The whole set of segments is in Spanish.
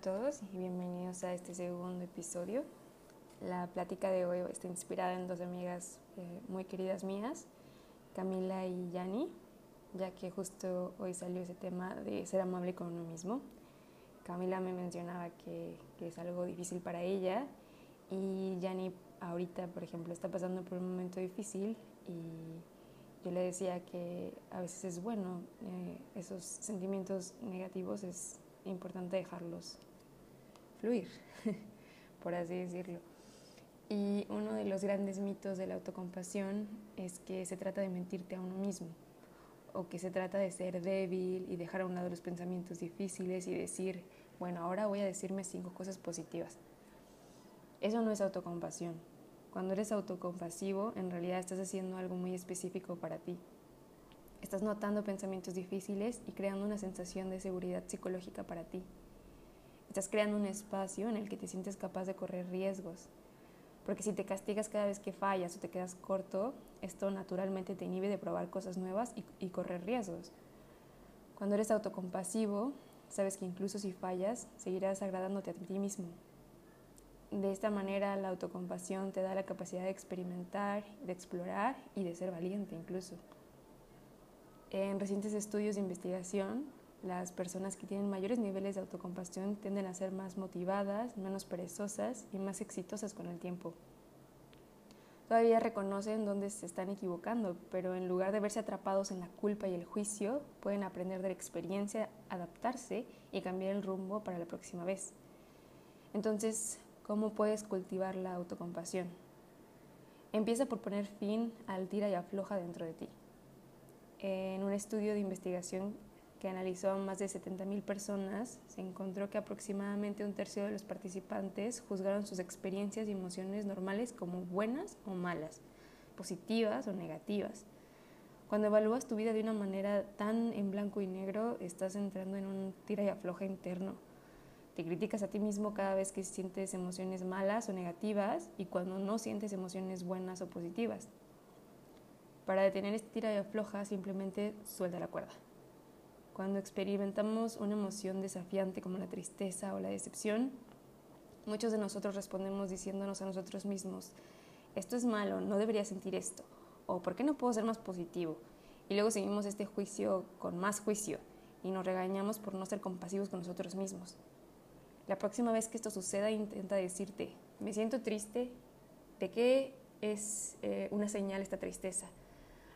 todos y bienvenidos a este segundo episodio. La plática de hoy está inspirada en dos amigas eh, muy queridas mías, Camila y Yani, ya que justo hoy salió ese tema de ser amable con uno mismo. Camila me mencionaba que, que es algo difícil para ella y Yani ahorita, por ejemplo, está pasando por un momento difícil y yo le decía que a veces es bueno eh, esos sentimientos negativos, es importante dejarlos fluir, por así decirlo. Y uno de los grandes mitos de la autocompasión es que se trata de mentirte a uno mismo, o que se trata de ser débil y dejar a un lado los pensamientos difíciles y decir, bueno, ahora voy a decirme cinco cosas positivas. Eso no es autocompasión. Cuando eres autocompasivo, en realidad estás haciendo algo muy específico para ti. Estás notando pensamientos difíciles y creando una sensación de seguridad psicológica para ti. Estás creando un espacio en el que te sientes capaz de correr riesgos. Porque si te castigas cada vez que fallas o te quedas corto, esto naturalmente te inhibe de probar cosas nuevas y, correr riesgos. Cuando eres autocompasivo, sabes que incluso si fallas, seguirás agradándote a ti mismo. De esta manera, la autocompasión te da la capacidad de experimentar, de explorar y de ser valiente incluso. En recientes estudios de investigación, las personas que tienen mayores niveles de autocompasión tienden a ser más motivadas, menos perezosas y más exitosas con el tiempo. Todavía reconocen dónde se están equivocando, pero en lugar de verse atrapados en la culpa y el juicio, pueden aprender de la experiencia, adaptarse y cambiar el rumbo para la próxima vez. Entonces, ¿cómo puedes cultivar la autocompasión? Empieza por poner fin al tira y afloja dentro de ti en un estudio de investigación que analizó a más de 70.000 personas, se encontró que aproximadamente un tercio de los participantes juzgaron sus experiencias y emociones normales como buenas o malas, positivas o negativas. Cuando evalúas tu vida de una manera tan en blanco y negro, estás entrando en un tira y afloja interno. Te criticas a ti mismo cada vez que sientes emociones malas o negativas y cuando no sientes emociones buenas o positivas. Para detener este tira y afloja, simplemente suelta la cuerda. Cuando experimentamos una emoción desafiante como la tristeza o la decepción, muchos de nosotros respondemos diciéndonos a nosotros mismos, esto es malo, no debería sentir esto, o ¿por qué no puedo ser más positivo? Y luego seguimos este juicio con más juicio y nos regañamos por no ser compasivos con nosotros mismos. La próxima vez que esto suceda, intenta decirte, me siento triste, ¿de qué es eh, una señal esta tristeza?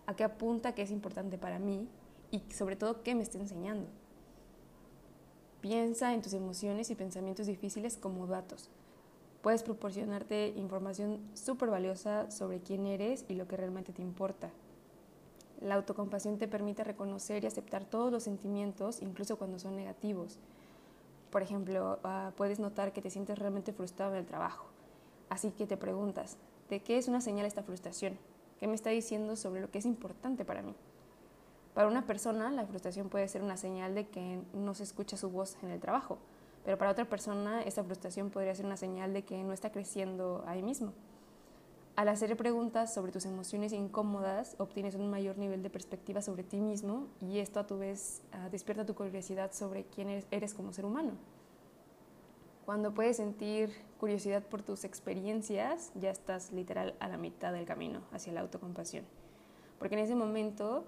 a qué apunta, qué es importante para mí y sobre todo qué me está enseñando. Piensa en tus emociones y pensamientos difíciles como datos. Puedes proporcionarte información súper valiosa sobre quién eres y lo que realmente te importa. La autocompasión te permite reconocer y aceptar todos los sentimientos, incluso cuando son negativos. Por ejemplo, uh, puedes notar que te sientes realmente frustrado en el trabajo. Así que te preguntas, ¿de qué es una señal esta frustración? ¿Qué me está diciendo sobre lo que es importante para mí? Para una persona, la frustración puede ser una señal de que no se escucha su voz en el trabajo, pero para otra persona, esa frustración podría ser una señal de que no está creciendo ahí mismo. Al hacer preguntas sobre tus emociones incómodas, obtienes un mayor nivel de perspectiva sobre ti mismo y esto a tu vez uh, despierta tu curiosidad sobre quién eres, eres como ser humano. Cuando puedes sentir curiosidad por tus experiencias, ya estás literal a la mitad del camino hacia la autocompasión. Porque en ese momento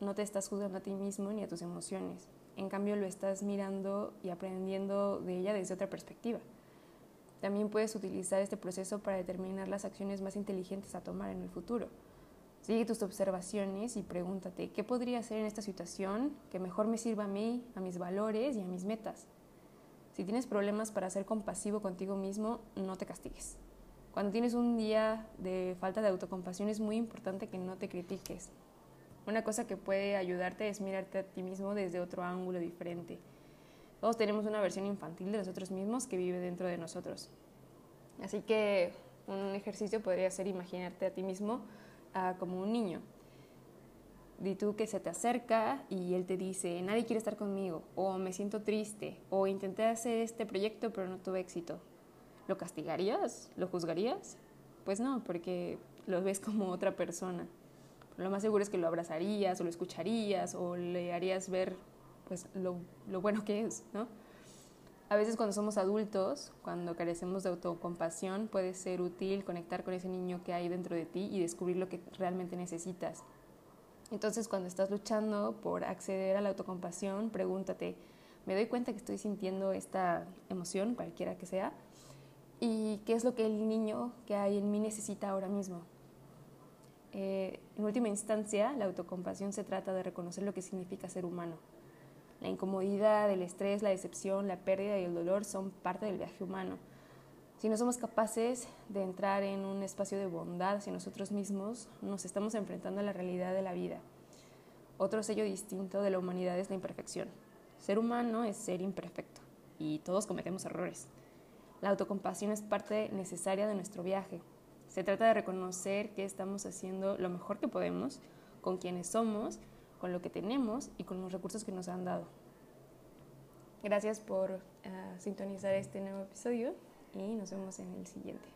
no te estás juzgando a ti mismo ni a tus emociones. En cambio, lo estás mirando y aprendiendo de ella desde otra perspectiva. También puedes utilizar este proceso para determinar las acciones más inteligentes a tomar en el futuro. Sigue tus observaciones y pregúntate, ¿qué podría hacer en esta situación que mejor me sirva a mí, a mis valores y a mis metas? Si tienes problemas para ser compasivo contigo mismo, no te castigues. Cuando tienes un día de falta de autocompasión es muy importante que no te critiques. Una cosa que puede ayudarte es mirarte a ti mismo desde otro ángulo diferente. Todos tenemos una versión infantil de nosotros mismos que vive dentro de nosotros. Así que un ejercicio podría ser imaginarte a ti mismo uh, como un niño Di tú que se te acerca y él te dice, nadie quiere estar conmigo, o me siento triste, o intenté hacer este proyecto pero no tuve éxito. ¿Lo castigarías? ¿Lo juzgarías? Pues no, porque lo ves como otra persona. Lo más seguro es que lo abrazarías, o lo escucharías, o le harías ver pues, lo, lo bueno que es, ¿no? A veces cuando somos adultos, cuando carecemos de autocompasión, puede ser útil conectar con ese niño que hay dentro de ti y descubrir lo que realmente necesitas. Entonces cuando estás luchando por acceder a la autocompasión, pregúntate, ¿me doy cuenta que estoy sintiendo esta emoción, cualquiera que sea? ¿Y qué es lo que el niño que hay en mí necesita ahora mismo? Eh, en última instancia, la autocompasión se trata de reconocer lo que significa ser humano la incomodidad, el estrés, la decepción, la pérdida y el dolor son parte del viaje humano. Si no somos capaces de entrar en un espacio de bondad hacia nosotros mismos, nos estamos enfrentando a la realidad de la vida. Otro sello distinto de la humanidad es la imperfección. Ser humano es ser imperfecto y todos cometemos errores. La autocompasión es parte necesaria de nuestro viaje. Se trata de reconocer que estamos haciendo lo mejor que podemos con quienes somos con lo que tenemos y con los recursos que nos han dado. Gracias por uh, sintonizar este nuevo episodio y nos vemos en el siguiente.